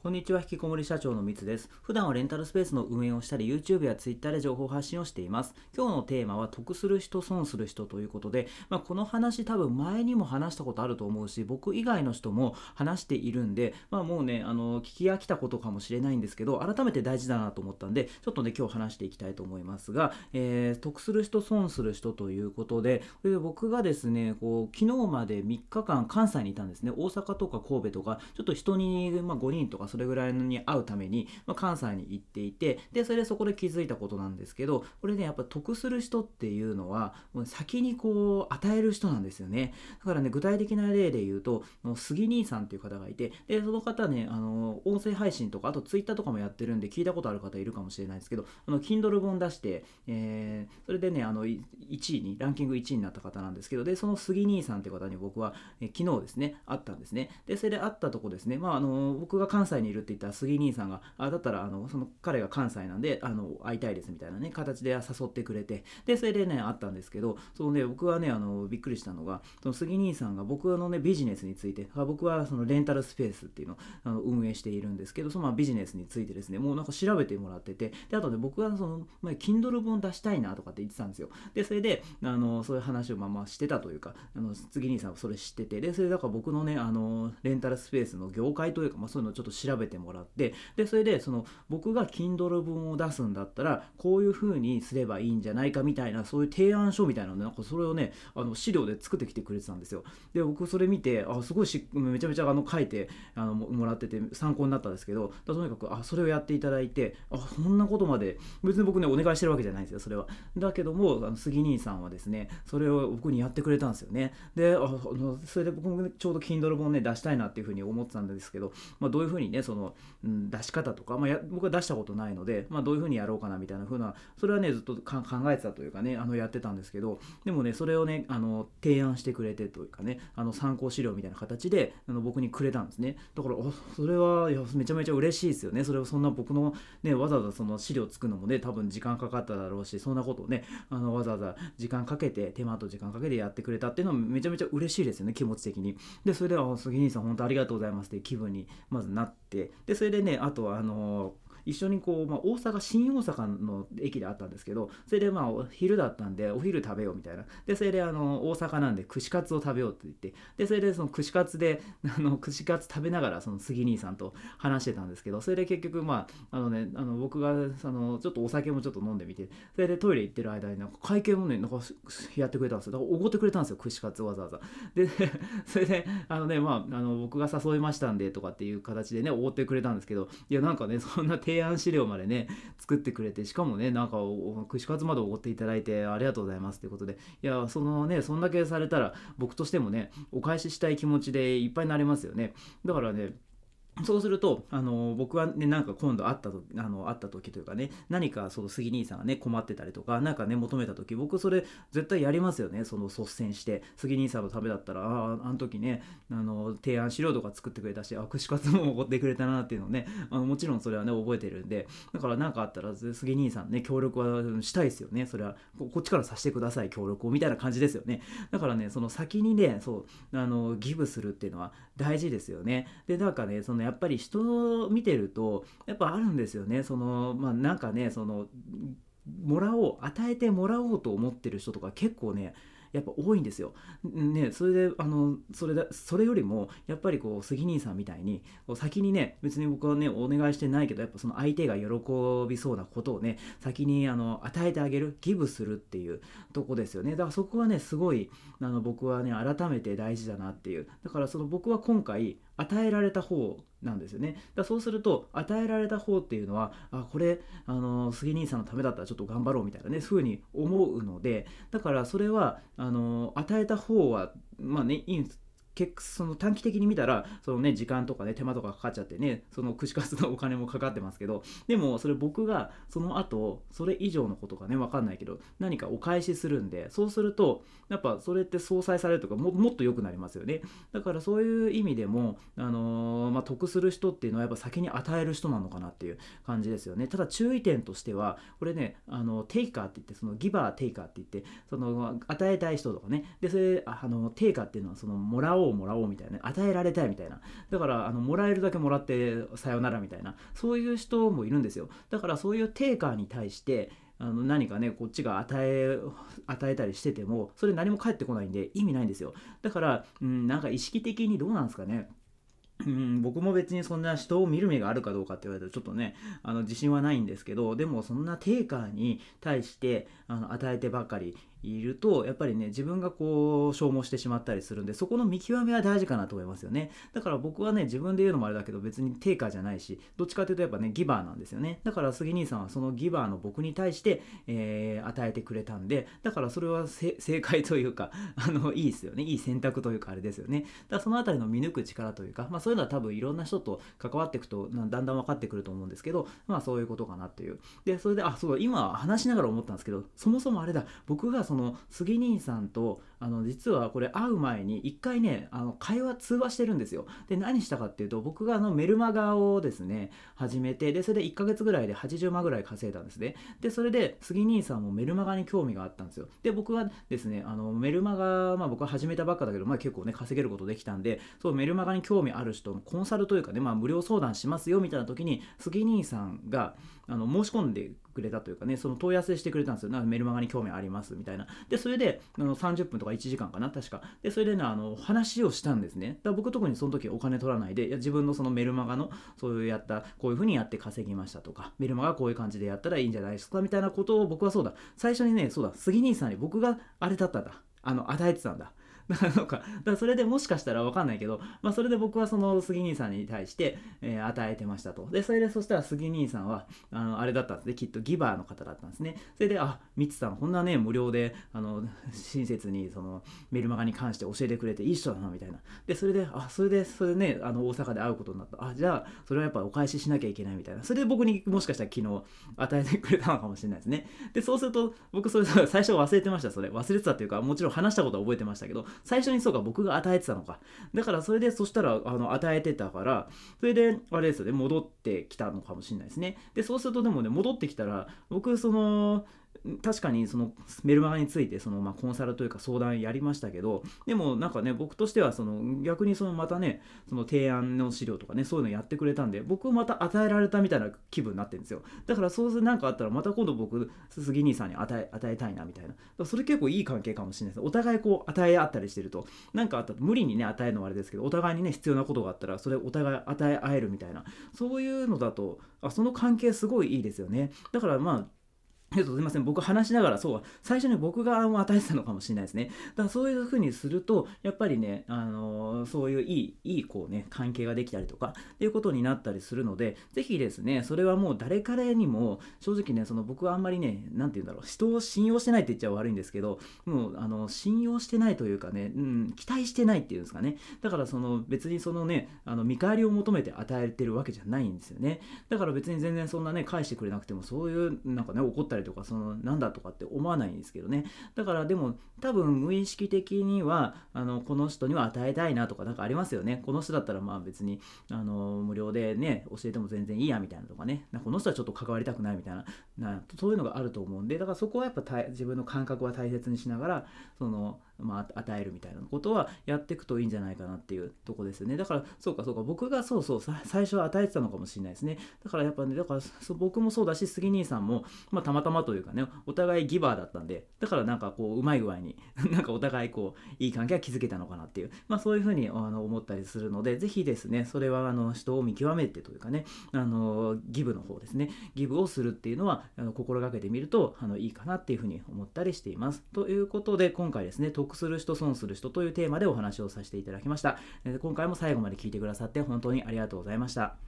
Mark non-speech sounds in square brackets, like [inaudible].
こんにちは、引きこもり社長のみつです。普段はレンタルスペースの運営をしたり、YouTube や Twitter で情報発信をしています。今日のテーマは、得する人、損する人ということで、まあ、この話多分前にも話したことあると思うし、僕以外の人も話しているんで、まあ、もうね、あの、聞き飽きたことかもしれないんですけど、改めて大事だなと思ったんで、ちょっとね、今日話していきたいと思いますが、えー、得する人、損する人ということで、これで僕がですね、こう、昨日まで3日間関西にいたんですね。大阪とか神戸とか、ちょっと人に、まあ、5人とかそれぐらいに会うために、まあ、関西に行っていてでそれでそこで気づいたことなんですけどこれねやっぱ得する人っていうのはもう先にこう与える人なんですよね。だからね具体的な例で言うと杉兄さんっていう方がいてでその方ねあの音声配信とかあとツイッターとかもやってるんで聞いたことある方いるかもしれないですけどあの Kindle 本出して、えー、それでねあの1位にランキング1位になった方なんですけどでその杉兄さんっていう方に僕は、え昨日ですね会ったんですね。でそれで会ったとこですね。まああの僕が関西にいるって言ったら杉兄さんがあだったらあのその彼が関西なんであの会いたいですみたいなね形で誘ってくれてでそれでね会ったんですけどそのね僕はねあのびっくりしたのがその杉兄さんが僕のねビジネスについて僕はそのレンタルスペースっていうのをあの運営しているんですけどそのビジネスについてですねもうなんか調べてもらっててであとね僕はその前 Kindle 本出したいなとかって言ってたんですよ。でそれであのそういう話をまあまあしてたというかあの杉兄さんはそれ知っててでそれだから僕のねあのレンタルスペースの業界というか、まあ、そういうのをちょっと調調べてもらってでそれでその僕が Kindle 本を出すんだったらこういう風にすればいいんじゃないかみたいなそういう提案書みたいなのなんかそれをねあの資料で作ってきてくれてたんですよ。で僕それ見てあすごいしめちゃめちゃあの書いてあのもらってて参考になったんですけどとにかくあそれをやっていただいてあそんなことまで別に僕ねお願いしてるわけじゃないんですよそれは。だけどもあの杉兄さんはですねそれを僕にやってくれたんですよね。であのそれで僕もちょうど Kindle 本ね出したいなっていう風に思ってたんですけど、まあ、どういう風にねその、うん、出し方とか、まあ、や僕は出したことないので、まあ、どういうふうにやろうかなみたいな風なそれはねずっと考えてたというかねあのやってたんですけどでもねそれをねあの提案してくれてというかねあの参考資料みたいな形であの僕にくれたんですね。だからそれはいやめちゃめちゃ嬉しいですよね。それをそんな僕のねわざわざその資料作るのもね多分時間かかっただろうしそんなことをねあのわざわざ時間かけて手間と時間かけてやってくれたっていうのはめちゃめちゃ嬉しいですよね気持ち的に。でそれであ杉兄さん本当ありがとうございますっていう気分にまずなってでそれでねあとあの一緒にこう、まあ、大阪新大阪の駅であったんですけどそれでまあ昼だったんでお昼食べようみたいな。でそれであの大阪なんで串カツを食べようって言ってでそれでその串カツで [laughs] あの串カツ食べながらその杉兄さんと話してたんですけどそれで結局まああのねあの僕がそのちょっとお酒もちょっと飲んでみてそれでトイレ行ってる間になんか会計もねなんかやってくれたんですよ。だからおごってくれたんですよ串カツわざわざ。で [laughs] それであのねまああの僕が誘いましたんでとかっていう形でねおごってくれたんですけどいやなんかねそんな提提案資料までね作ってくれてしかもねなんか串カツまでおごっていただいてありがとうございますということで。いやそのねそんだけされたら僕としてもねお返ししたい気持ちでいっぱいになれますよね。だからねそうすると、あの僕はね、なんか今度会ったとあの会った時というかね、何かその杉兄さんがね、困ってたりとか、なんかね、求めた時、僕それ絶対やりますよね、その率先して。杉兄さんのためだったら、ああ、あの時ね、あの提案資料とか作ってくれたし、あ、串カツも怒ってくれたなっていうのね、あのもちろんそれはね、覚えてるんで、だから何かあったら、杉兄さんね、協力はしたいですよね。それはこ、こっちからさせてください、協力を、みたいな感じですよね。だからね、その先にね、そう、あの、ギブするっていうのは大事ですよね。で、なんかね、そのやっぱり人を見てるとやっぱあるんですよね。そのまあなんかねそのもらおう与えてもらおうと思ってる人とか結構ねやっぱ多いんですよ。ね、それであのそれだそれよりもやっぱりこう杉兄さんみたいにこう先にね別に僕はねお願いしてないけどやっぱその相手が喜びそうなことをね先にあの与えてあげるギブするっていうとこですよね。だからそこはねすごいあの僕はね改めて大事だなっていう。だからその僕は今回与えられた方なんですよね。だそうすると与えられた方っていうのはあこれあの杉兄さんのためだったらちょっと頑張ろうみたいなねそういうふうに思うのでだからそれはあの与えた方はまあねいいんです結その短期的に見たらそのね時間とかね手間とかかかっちゃってねその串カツのお金もかかってますけどでもそれ僕がその後それ以上のことがね分かんないけど何かお返しするんでそうするとやっぱそれって相殺されるとかももっと良くなりますよね。だからそういう意味でもあのー、まあ、得する人っていうのはやっぱ先に与える人なのかなっていう感じですよね。ただ注意点としてはこれねあのテイカーって言ってそのギバーテイカーって言ってその与えたい人とかね。でそれあのテイカーっていうのはそのもらおうおうもらおうみたいな与えられたいみたいな。だからあのもらえるだけもらってさよならみたいな。そういう人もいるんですよ。だからそういう定価に対してあの何かねこっちが与え与えたりしててもそれ何も返ってこないんで意味ないんですよ。だから、うん、なんか意識的にどうなんですかね。うん、僕も別にそんな人を見る目があるかどうかって言われたらちょっとねあの自信はないんですけどでもそんな定価に対してあの与えてばかりいるとやっぱりね自分がこう消耗してしまったりするんでそこの見極めは大事かなと思いますよね。だから僕はね自分で言うのもあれだけど別に定価じゃないしどっちかというとやっぱねギバーなんですよね。だから杉兄さんはそのギバーの僕に対して、えー、与えてくれたんでだからそれは [laughs] 正解というかあのいいですよね。いい選択というかあれですよね。だからその辺りの見抜く力というか、まあ、そういうのは多分いろんな人と関わっていくとだんだん分かってくると思うんですけどまあそういうことかなっていう。でそれであそう今話しながら思ったんですけどそもそもあれだ。僕がその杉兄さんとあの実はこれ会う前に一回ねあの会話通話してるんですよ。で何したかっていうと僕があのメルマガをですね始めてでそれで1ヶ月ぐらいで80万ぐらい稼いだんですね。でそれで杉兄さんもメルマガに興味があったんですよ。で僕はですねあのメルマガ、まあ、僕は始めたばっかだけど、まあ、結構ね稼げることできたんでそうメルマガに興味ある人のコンサルというかね、まあ、無料相談しますよみたいな時に杉兄さんがあの申し込んでくれたというかね、その問い合わせしてくれたんですよ。なんかメルマガに興味ありますみたいな。で、それであの30分とか1時間かな、確か。で、それでね、あの話をしたんですね。だから僕特にその時お金取らないで、いや自分のそのメルマガのそういうやった、こういうふうにやって稼ぎましたとか、メルマガこういう感じでやったらいいんじゃないですかみたいなことを僕はそうだ、最初にね、そうだ、杉兄さんに僕があれだったんだ。あの、与えてたんだ。[laughs] なのか。だからそれでもしかしたらわかんないけど、まあそれで僕はその杉兄さんに対して、えー、与えてましたと。で、それでそしたら杉兄さんは、あの、あれだったんですね。きっとギバーの方だったんですね。それで、あ、ミツさん、こんなね、無料で、あの、親切にそのメルマガに関して教えてくれていい人だな、みたいな。で、それで、あ、それで、それでね、あの、大阪で会うことになった。あ、じゃあ、それはやっぱお返ししなきゃいけないみたいな。それで僕にもしかしたら昨日与えてくれたのかもしれないですね。で、そうすると、僕それ最初忘れてました、それ。忘れてたっていうか、もちろん話したことは覚えてましたけど、最初にそうか、僕が与えてたのか。だからそれでそしたらあの与えてたから、それであれですよね、戻ってきたのかもしれないですね。で、そうするとでもね、戻ってきたら、僕その、確かにそのメルマガについてそのまコンサルというか相談やりましたけどでもなんかね僕としてはその逆にそのまたねその提案の資料とかねそういうのやってくれたんで僕また与えられたみたいな気分になってるんですよ。だからそうするなんかあったらまた今度僕杉兄さんに与え与えたいなみたいな。それ結構いい関係かもしれないです。お互いこう与え合ったりしてると何かあったら無理にね与えるのはあれですけどお互いにね必要なことがあったらそれお互い与え合えるみたいな。そういうのだとあその関係すごいいいですよね。だからまあえっと、すみません。僕話しながら、そう、最初に僕が与えてたのかもしれないですね。だからそういうふうにすると、やっぱりね、あのー、そういういい、いい、こうね、関係ができたりとか、っていうことになったりするので、ぜひですね、それはもう誰彼にも、正直ね、その僕はあんまりね、なんて言うんだろう、人を信用してないって言っちゃ悪いんですけど、もう、あの、信用してないというかね、うん、期待してないっていうんですかね。だからその、別にそのね、あの、見返りを求めて与えてるわけじゃないんですよね。だから別に全然そんなね、返してくれなくても、そういう、なんかね、怒ったりりとか、その、なんだとかって思わないんですけどね。だからでも、多分無意識的には、あの、この人には与えたいなとか、何かありますよね。この人だったらまあ別に、あの、無料でね、教えても全然いいやみたいなとかねな。この人はちょっと関わりたくないみたいな、なそういうのがあると思うんで、だからそこはやっぱ自分の感覚は大切にしながら、その、まあ、与えるみたいなことはやっていくといいんじゃないかなっていうとこですよね。だから、そうかそうか、僕がそうそう、最初は与えてたのかもしれないですね。だからやっぱね、だから僕もそうだし、杉兄さんも、まあ、たまたまというかね、お互いギバーだったんで、だからなんかこう、うまい具合に、[laughs] なんかお互いこう、いい関係が築けたのかなっていう、まあそういうふうにあの思ったりするので、ぜひですね、それはあの人を見極めてというかね、あの、ギブの方ですね、ギブをするっていうのは、あの心がけてみると、あの、いいかなっていうふうに思ったりしています。ということで、今回ですね、得する人、損する人というテーマでお話をさせていただきました。今回も最後まで聞いてくださって本当にありがとうございました。